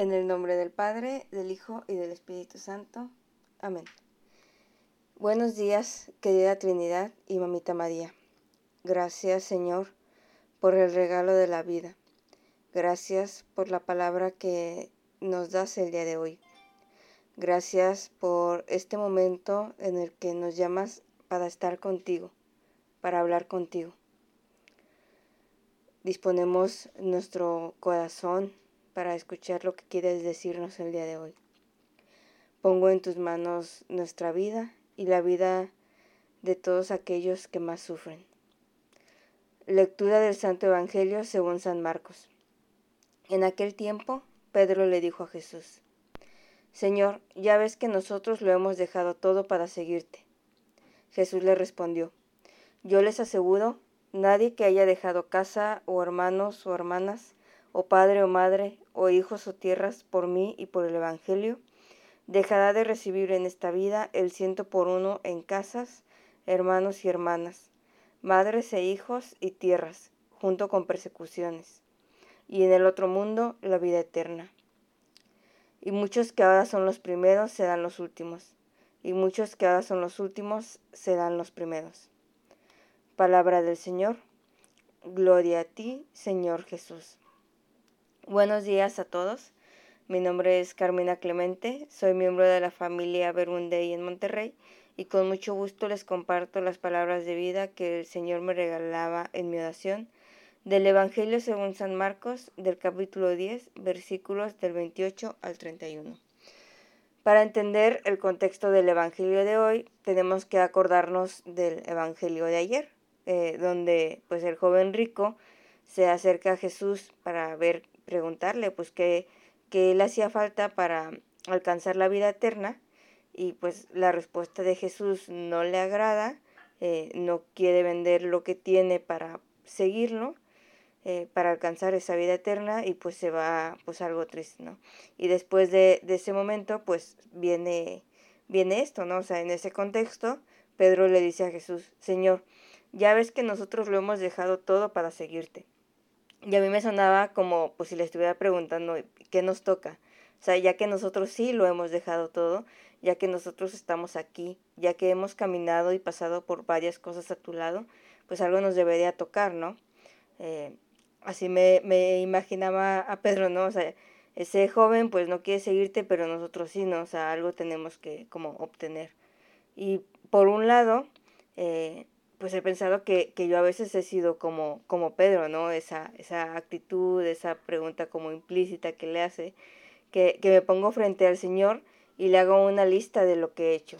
En el nombre del Padre, del Hijo y del Espíritu Santo. Amén. Buenos días, querida Trinidad y Mamita María. Gracias, Señor, por el regalo de la vida. Gracias por la palabra que nos das el día de hoy. Gracias por este momento en el que nos llamas para estar contigo, para hablar contigo. Disponemos nuestro corazón para escuchar lo que quieres decirnos el día de hoy. Pongo en tus manos nuestra vida y la vida de todos aquellos que más sufren. Lectura del Santo Evangelio según San Marcos. En aquel tiempo, Pedro le dijo a Jesús, Señor, ya ves que nosotros lo hemos dejado todo para seguirte. Jesús le respondió, Yo les aseguro, nadie que haya dejado casa o hermanos o hermanas, o padre o madre, o hijos o tierras por mí y por el Evangelio, dejará de recibir en esta vida el ciento por uno en casas, hermanos y hermanas, madres e hijos y tierras, junto con persecuciones, y en el otro mundo la vida eterna. Y muchos que ahora son los primeros serán los últimos, y muchos que ahora son los últimos serán los primeros. Palabra del Señor. Gloria a ti, Señor Jesús. Buenos días a todos. Mi nombre es Carmina Clemente, soy miembro de la familia Berundey en Monterrey y con mucho gusto les comparto las palabras de vida que el Señor me regalaba en mi oración del Evangelio según San Marcos del capítulo 10 versículos del 28 al 31. Para entender el contexto del Evangelio de hoy tenemos que acordarnos del Evangelio de ayer, eh, donde pues el joven rico se acerca a Jesús para ver preguntarle pues qué, qué le hacía falta para alcanzar la vida eterna y pues la respuesta de Jesús no le agrada, eh, no quiere vender lo que tiene para seguirlo, eh, para alcanzar esa vida eterna y pues se va pues algo triste, ¿no? Y después de, de, ese momento pues viene, viene esto, ¿no? O sea, en ese contexto Pedro le dice a Jesús, Señor, ya ves que nosotros lo hemos dejado todo para seguirte. Y a mí me sonaba como pues si le estuviera preguntando, ¿qué nos toca? O sea, ya que nosotros sí lo hemos dejado todo, ya que nosotros estamos aquí, ya que hemos caminado y pasado por varias cosas a tu lado, pues algo nos debería tocar, ¿no? Eh, así me, me imaginaba a Pedro, ¿no? O sea, ese joven pues no quiere seguirte, pero nosotros sí, ¿no? O sea, algo tenemos que como obtener. Y por un lado, eh, pues he pensado que, que, yo a veces he sido como, como Pedro, ¿no? Esa, esa actitud, esa pregunta como implícita que le hace, que, que me pongo frente al Señor y le hago una lista de lo que he hecho.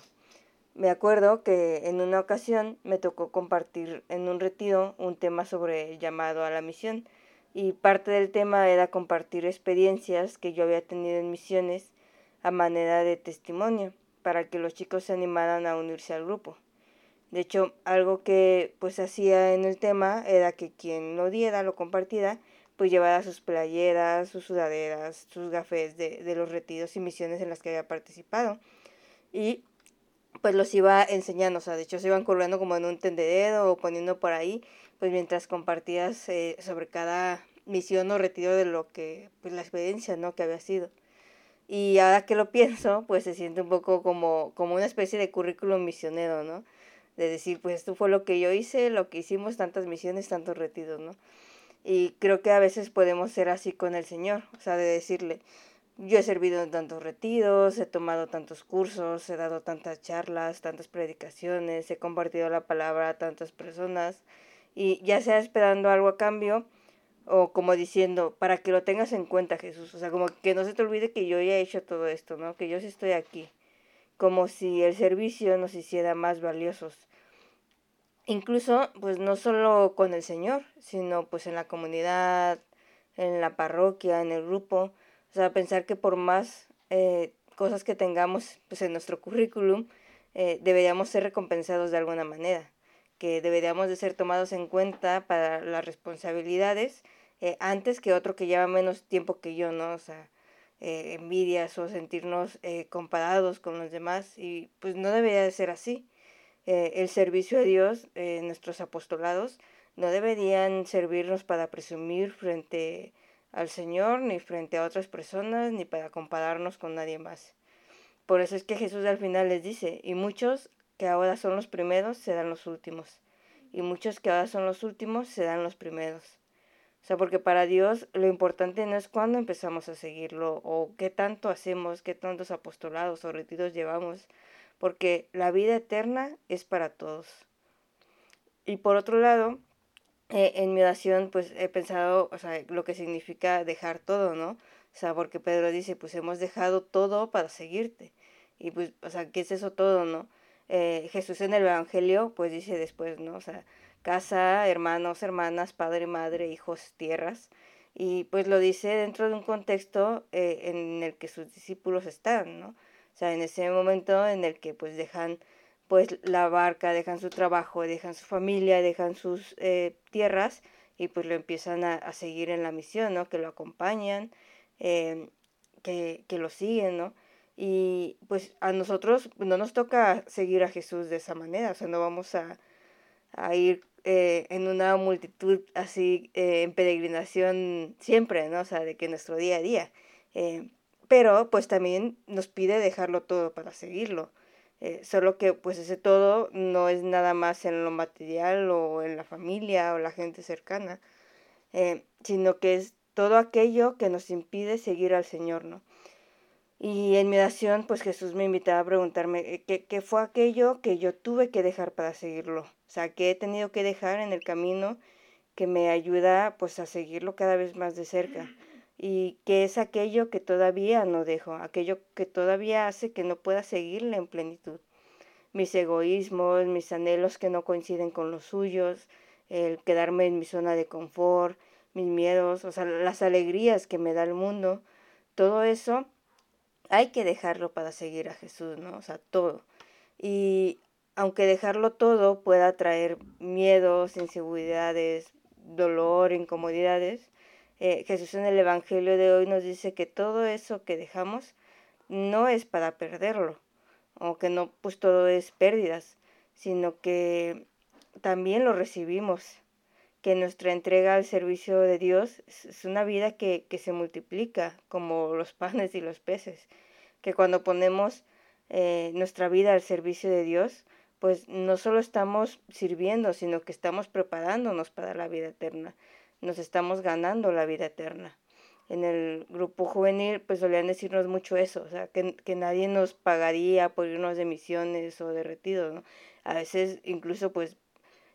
Me acuerdo que en una ocasión me tocó compartir en un retiro un tema sobre el llamado a la misión y parte del tema era compartir experiencias que yo había tenido en misiones a manera de testimonio para que los chicos se animaran a unirse al grupo. De hecho, algo que pues hacía en el tema era que quien lo diera, lo compartiera, pues llevara sus playeras, sus sudaderas, sus gafés de, de los retiros y misiones en las que había participado. Y pues los iba enseñando, o sea, de hecho se iban colgando como en un tendedero o poniendo por ahí, pues mientras compartías eh, sobre cada misión o retiro de lo que, pues la experiencia, ¿no? Que había sido. Y ahora que lo pienso, pues se siente un poco como, como una especie de currículum misionero, ¿no? De decir, pues esto fue lo que yo hice, lo que hicimos, tantas misiones, tantos retiros, ¿no? Y creo que a veces podemos ser así con el Señor, o sea, de decirle, yo he servido en tantos retiros, he tomado tantos cursos, he dado tantas charlas, tantas predicaciones, he compartido la palabra a tantas personas, y ya sea esperando algo a cambio, o como diciendo, para que lo tengas en cuenta, Jesús, o sea, como que no se te olvide que yo ya he hecho todo esto, ¿no? Que yo sí estoy aquí, como si el servicio nos hiciera más valiosos incluso pues no solo con el Señor, sino pues en la comunidad, en la parroquia, en el grupo, o sea, pensar que por más eh, cosas que tengamos pues en nuestro currículum, eh, deberíamos ser recompensados de alguna manera, que deberíamos de ser tomados en cuenta para las responsabilidades eh, antes que otro que lleva menos tiempo que yo, ¿no? O sea, envidias o sentirnos comparados con los demás y pues no debería de ser así. Eh, el servicio a Dios, eh, nuestros apostolados, no deberían servirnos para presumir frente al Señor, ni frente a otras personas, ni para compararnos con nadie más. Por eso es que Jesús al final les dice, y muchos que ahora son los primeros serán los últimos, y muchos que ahora son los últimos serán los primeros. O sea, porque para Dios lo importante no es cuándo empezamos a seguirlo o qué tanto hacemos, qué tantos apostolados o retiros llevamos, porque la vida eterna es para todos. Y por otro lado, eh, en mi oración pues he pensado, o sea, lo que significa dejar todo, ¿no? O sea, porque Pedro dice, pues hemos dejado todo para seguirte. Y pues, o sea, ¿qué es eso todo, no? Eh, Jesús en el Evangelio pues dice después, ¿no? O sea, casa, hermanos, hermanas, padre, madre, hijos, tierras. Y pues lo dice dentro de un contexto eh, en el que sus discípulos están, ¿no? O sea, en ese momento en el que pues dejan pues la barca, dejan su trabajo, dejan su familia, dejan sus eh, tierras y pues lo empiezan a, seguir en la misión, ¿no? Que lo acompañan, eh, que, que, lo siguen, ¿no? Y pues a nosotros no nos toca seguir a Jesús de esa manera, o sea, no vamos a, a ir eh, en una multitud así eh, en peregrinación siempre, ¿no? O sea, de que nuestro día a día. Eh, pero pues también nos pide dejarlo todo para seguirlo. solo que pues ese todo no es nada más en lo material o en la familia o la gente cercana, sino que es todo aquello que nos impide seguir al Señor, ¿no? Y en mi oración, pues Jesús me invitaba a preguntarme eh, ¿qué, qué, fue aquello que yo tuve que dejar para seguirlo. O sea, ¿qué he tenido que dejar en el camino que me ayuda pues a seguirlo cada vez más de cerca. Y qué es aquello que todavía no dejo, aquello que todavía hace que no pueda seguirle en plenitud. Mis egoísmos, mis anhelos que no coinciden con los suyos, el quedarme en mi zona de confort, mis miedos, o sea, las alegrías que me da el mundo, todo eso hay que dejarlo para seguir a Jesús, ¿no? O sea, todo. Y aunque dejarlo todo pueda traer miedos, inseguridades, dolor, incomodidades, eh, Jesús en el Evangelio de hoy nos dice que todo eso que dejamos no es para perderlo, o que no, pues todo es pérdidas, sino que también lo recibimos, que nuestra entrega al servicio de Dios es una vida que, que se multiplica como los panes y los peces, que cuando ponemos eh, nuestra vida al servicio de Dios, pues no solo estamos sirviendo, sino que estamos preparándonos para la vida eterna, nos estamos ganando la vida eterna. En el grupo juvenil, pues solían decirnos mucho eso, o sea, que, que nadie nos pagaría por irnos de misiones o de retiro, ¿no? A veces incluso pues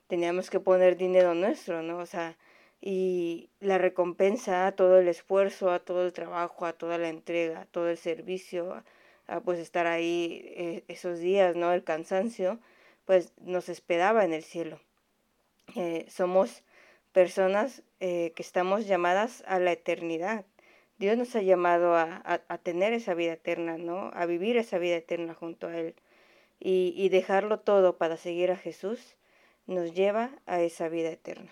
teníamos que poner dinero nuestro, ¿no? O sea, y la recompensa a todo el esfuerzo, a todo el trabajo, a toda la entrega, a todo el servicio, a, pues estar ahí eh, esos días, ¿no? El cansancio, pues nos esperaba en el cielo. Eh, somos personas eh, que estamos llamadas a la eternidad. Dios nos ha llamado a, a, tener esa vida eterna, ¿no? A vivir esa vida eterna junto a Él. Y, y dejarlo todo para seguir a Jesús nos lleva a esa vida eterna.